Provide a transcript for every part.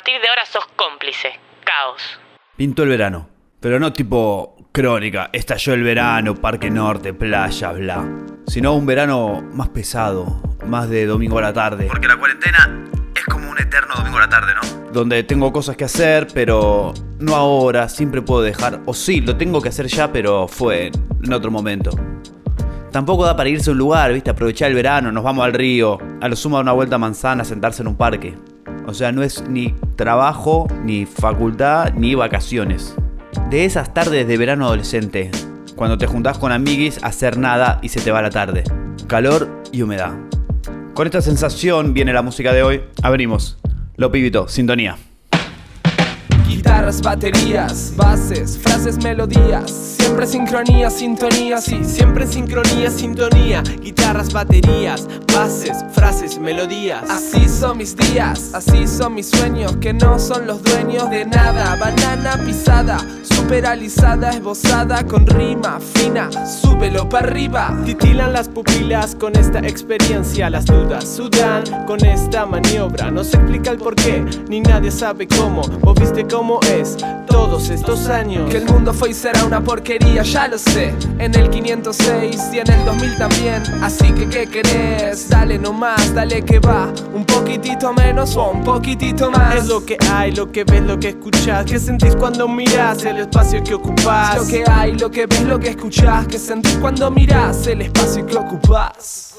partir de ahora sos cómplice. Caos. Pintó el verano. Pero no tipo crónica, estalló el verano, Parque Norte, playa, bla. Sino un verano más pesado, más de domingo a la tarde. Porque la cuarentena es como un eterno domingo a la tarde, ¿no? Donde tengo cosas que hacer, pero no ahora, siempre puedo dejar. O sí, lo tengo que hacer ya, pero fue en otro momento. Tampoco da para irse a un lugar, ¿viste? Aprovechar el verano, nos vamos al río, a lo sumo a una vuelta a manzana, sentarse en un parque. O sea, no es ni trabajo, ni facultad, ni vacaciones. De esas tardes de verano adolescente, cuando te juntás con amiguis hacer nada y se te va la tarde. Calor y humedad. Con esta sensación viene la música de hoy. Abrimos. Lo pibito, sintonía. Guitarras, baterías, bases, frases, melodías. Siempre sincronía, sintonía, sí. Siempre sincronía, sintonía. Guitarras, baterías, bases, frases, melodías. Así son mis días, así son mis sueños, que no son los dueños de nada. Banana pisada, superalizada, esbozada con rima fina. Súbelo para arriba. Titilan las pupilas con esta experiencia. Las dudas sudan con esta maniobra. No se explica el por qué, ni nadie sabe cómo. Vos viste cómo es todos estos años. Que el mundo fue y será una porquería, ya lo sé. En el 506 y en el 2000 también. Así que, ¿qué querés? Dale nomás, dale que va. Un poquitito menos o un poquitito más. Es lo que hay, lo que ves, lo que escuchas. ¿Qué sentís cuando miras el espacio que ocupas? Lo que hay, lo que ves, lo que escuchas. ¿Qué sentís cuando miras el espacio que ocupas?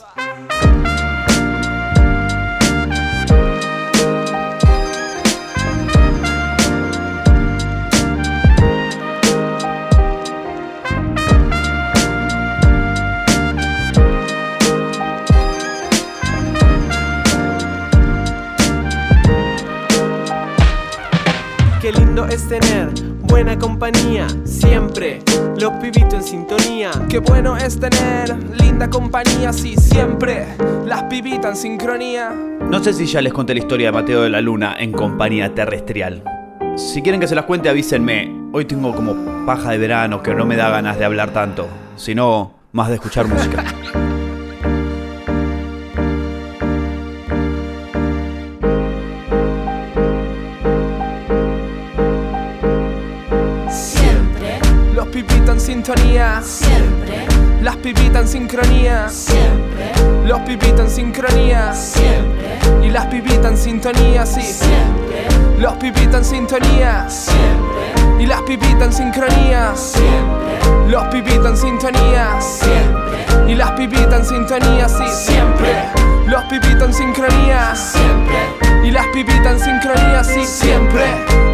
Es tener buena compañía, siempre los pibitos en sintonía. Qué bueno es tener linda compañía, sí, siempre las pibitas en sincronía. No sé si ya les conté la historia de Mateo de la Luna en compañía terrestrial. Si quieren que se las cuente, avísenme. Hoy tengo como paja de verano que no me da ganas de hablar tanto, sino más de escuchar música. sincronía, siempre, los pibitas en sincronía. Siempre, y las pibitas en sintonía, sí. siempre, Los pibitas en sintonía. Siempre, y las pibitas en sincronía, siempre, los pibitas en sintonía. Siempre, y las pibitas en sintonía, sí. Siempre. Los pibitas en sincronía. Siempre, y las pibitas en sincronía, sí. Siempre.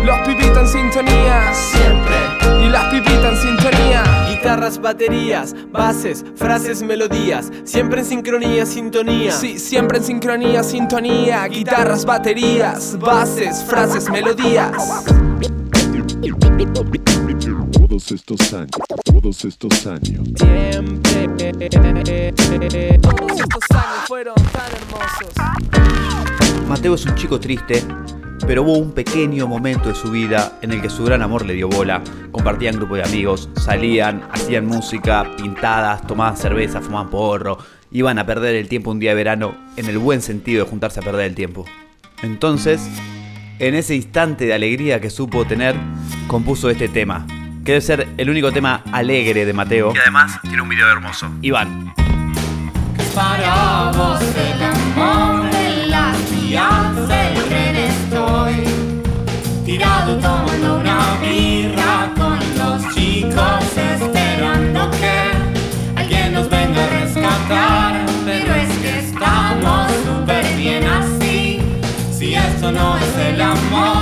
Los pibitas en sintonía. Siempre, y las pibitas en sintonía. Guitarras, baterías, bases, frases, melodías. Siempre en sincronía, sintonía. Sí, siempre en sincronía, sintonía, guitarras, baterías, bases, frases, melodías. Todos estos años, todos estos años, Siempre. Todos estos años fueron tan hermosos. Mateo es un chico triste, pero hubo un pequeño momento de su vida en el que su gran amor le dio bola. Compartían grupo de amigos, salían, hacían música, pintadas, tomaban cerveza, fumaban porro, iban a perder el tiempo un día de verano en el buen sentido de juntarse a perder el tiempo. Entonces, en ese instante de alegría que supo tener, compuso este tema, que debe ser el único tema alegre de Mateo. Y además tiene un video hermoso. Iván. para vos el amor de tren estoy tirado tomando una birra con los chicos esperando que alguien nos venga a rescatar. Pero es que estamos súper bien así. Si esto no es el amor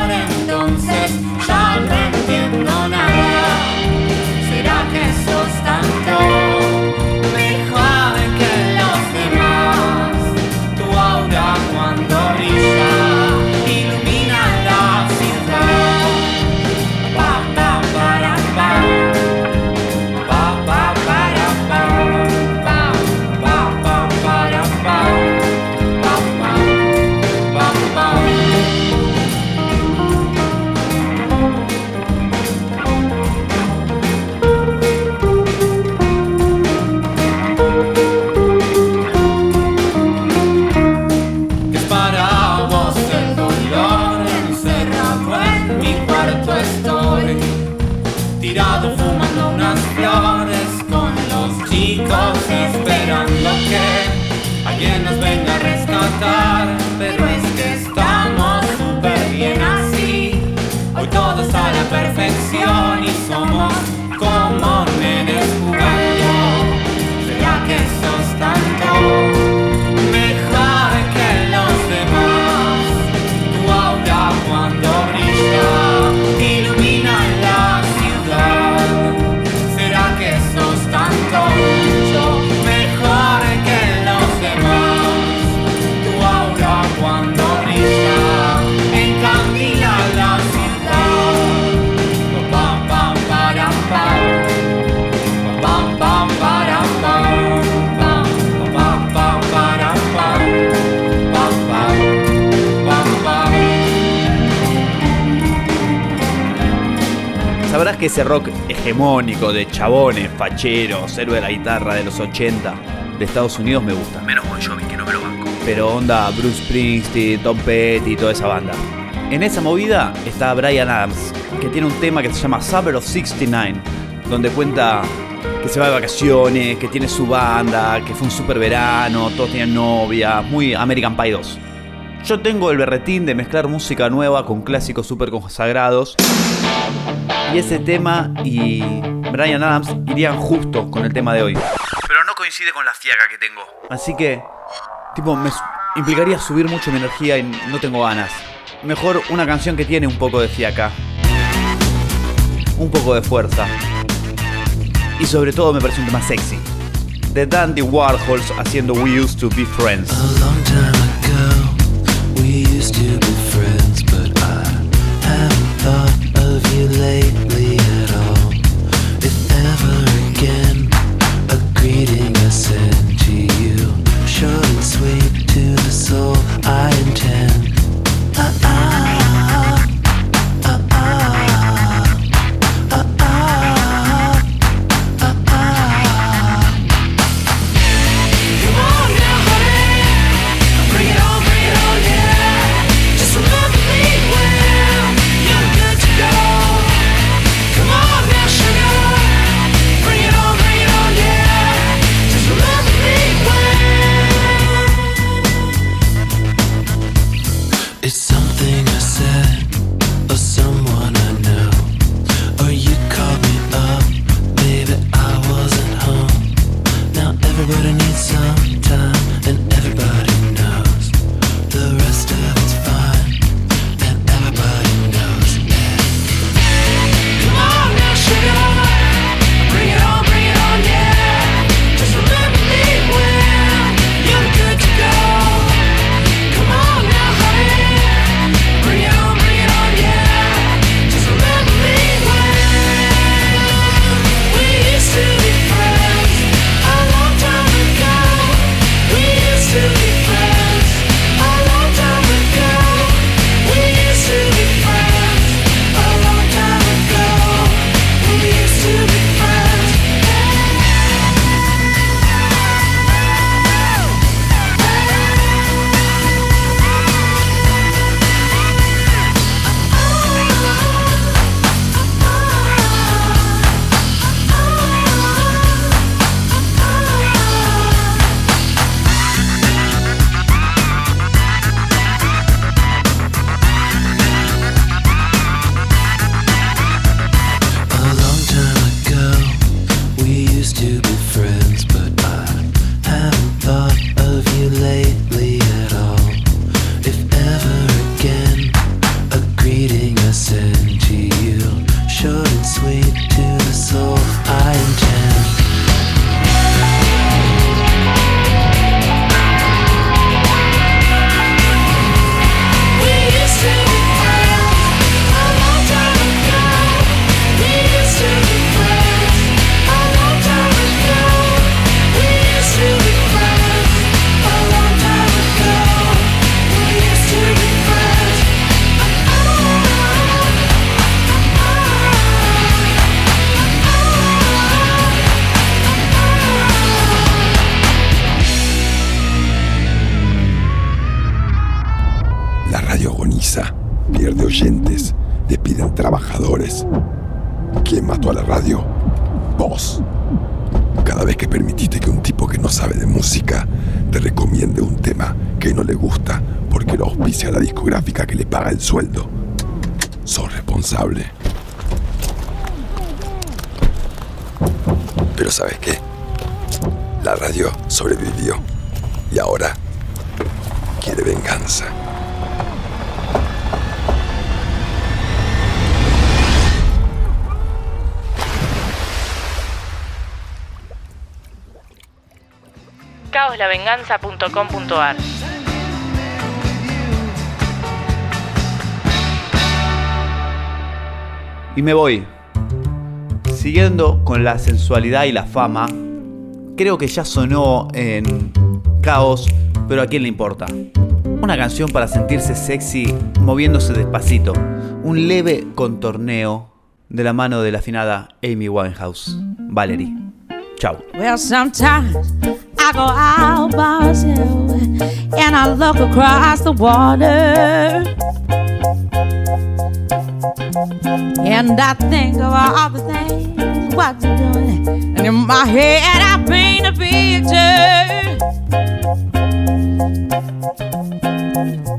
cantar. ese rock hegemónico de chabones, facheros, héroe de la guitarra de los 80 de Estados Unidos me gusta. Menos Bon Jovi, que no me lo banco. Pero onda Bruce Springsteen, Tom Petty y toda esa banda. En esa movida está Brian Adams, que tiene un tema que se llama Summer of 69, donde cuenta que se va de vacaciones, que tiene su banda, que fue un super verano, todos tenían novia, muy American Pie 2. Yo tengo el berretín de mezclar música nueva con clásicos super consagrados. Y ese tema y Brian Adams irían justo con el tema de hoy. Pero no coincide con la fiaca que tengo. Así que, tipo, me implicaría subir mucho mi energía y no tengo ganas. Mejor una canción que tiene un poco de fiaca. Un poco de fuerza. Y sobre todo me parece un tema sexy. The Dandy Warhols haciendo We Used to Be Friends. A long time ago, we used to trabajadores. ¿Quién mató a la radio? Vos. Cada vez que permitiste que un tipo que no sabe de música te recomiende un tema que no le gusta porque lo auspicia a la discográfica que le paga el sueldo. Sos responsable. Pero ¿sabes qué? La radio sobrevivió y ahora quiere venganza. caoslavenganza.com.ar Y me voy. Siguiendo con la sensualidad y la fama, creo que ya sonó en Caos, pero a quién le importa. Una canción para sentirse sexy moviéndose despacito. Un leve contorneo de la mano de la afinada Amy Winehouse. Valerie. Chao. Well, I go out by and I look across the water. And I think of all the things what you're doing. And in my head, I paint a picture.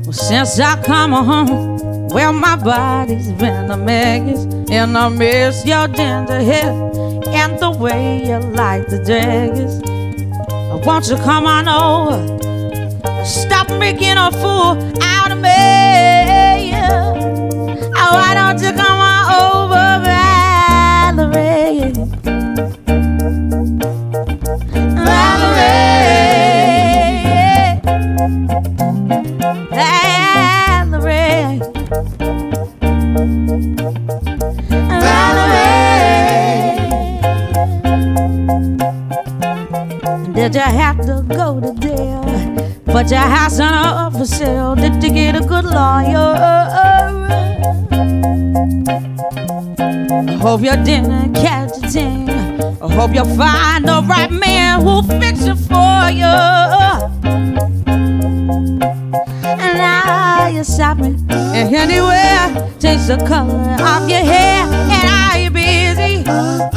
Well, since I come home, well, my body's been a mess. And I miss your ginger hair and the way you like the daggers. Won't you come on over? Stop making a fool out of me. You have to go to jail? But your house on up for sale. Did you get a good lawyer? I hope you didn't catch a thing. I hope you find the right man who'll fix it for you. And now you're shopping and anywhere. Change the color of your hair. And are you busy?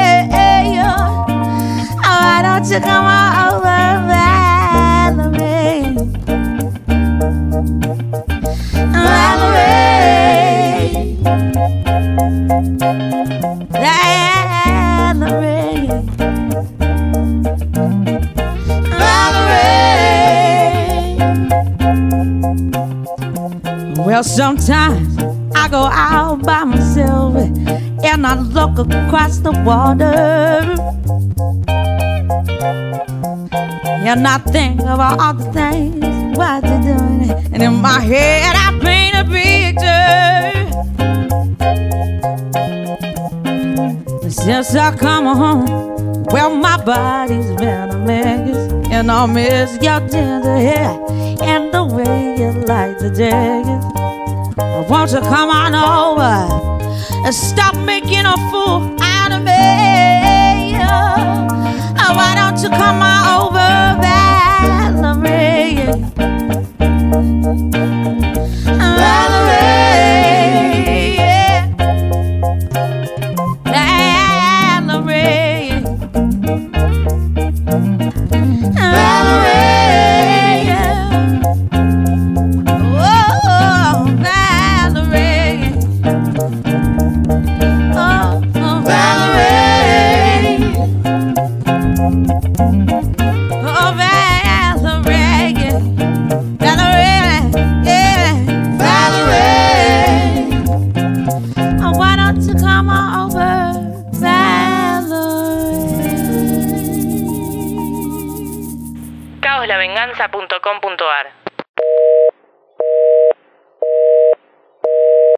Don't you come on over, Valerie? Valerie. Valerie. Valerie. Well, sometimes I go out by myself and I look across the water. And not think about all the things what you're doing. It. And in my head, I paint a picture. Since I come home, well, my body's been a mess. And I miss your ginger hair and the way you like the jagged. Won't you come on over and stop making a fool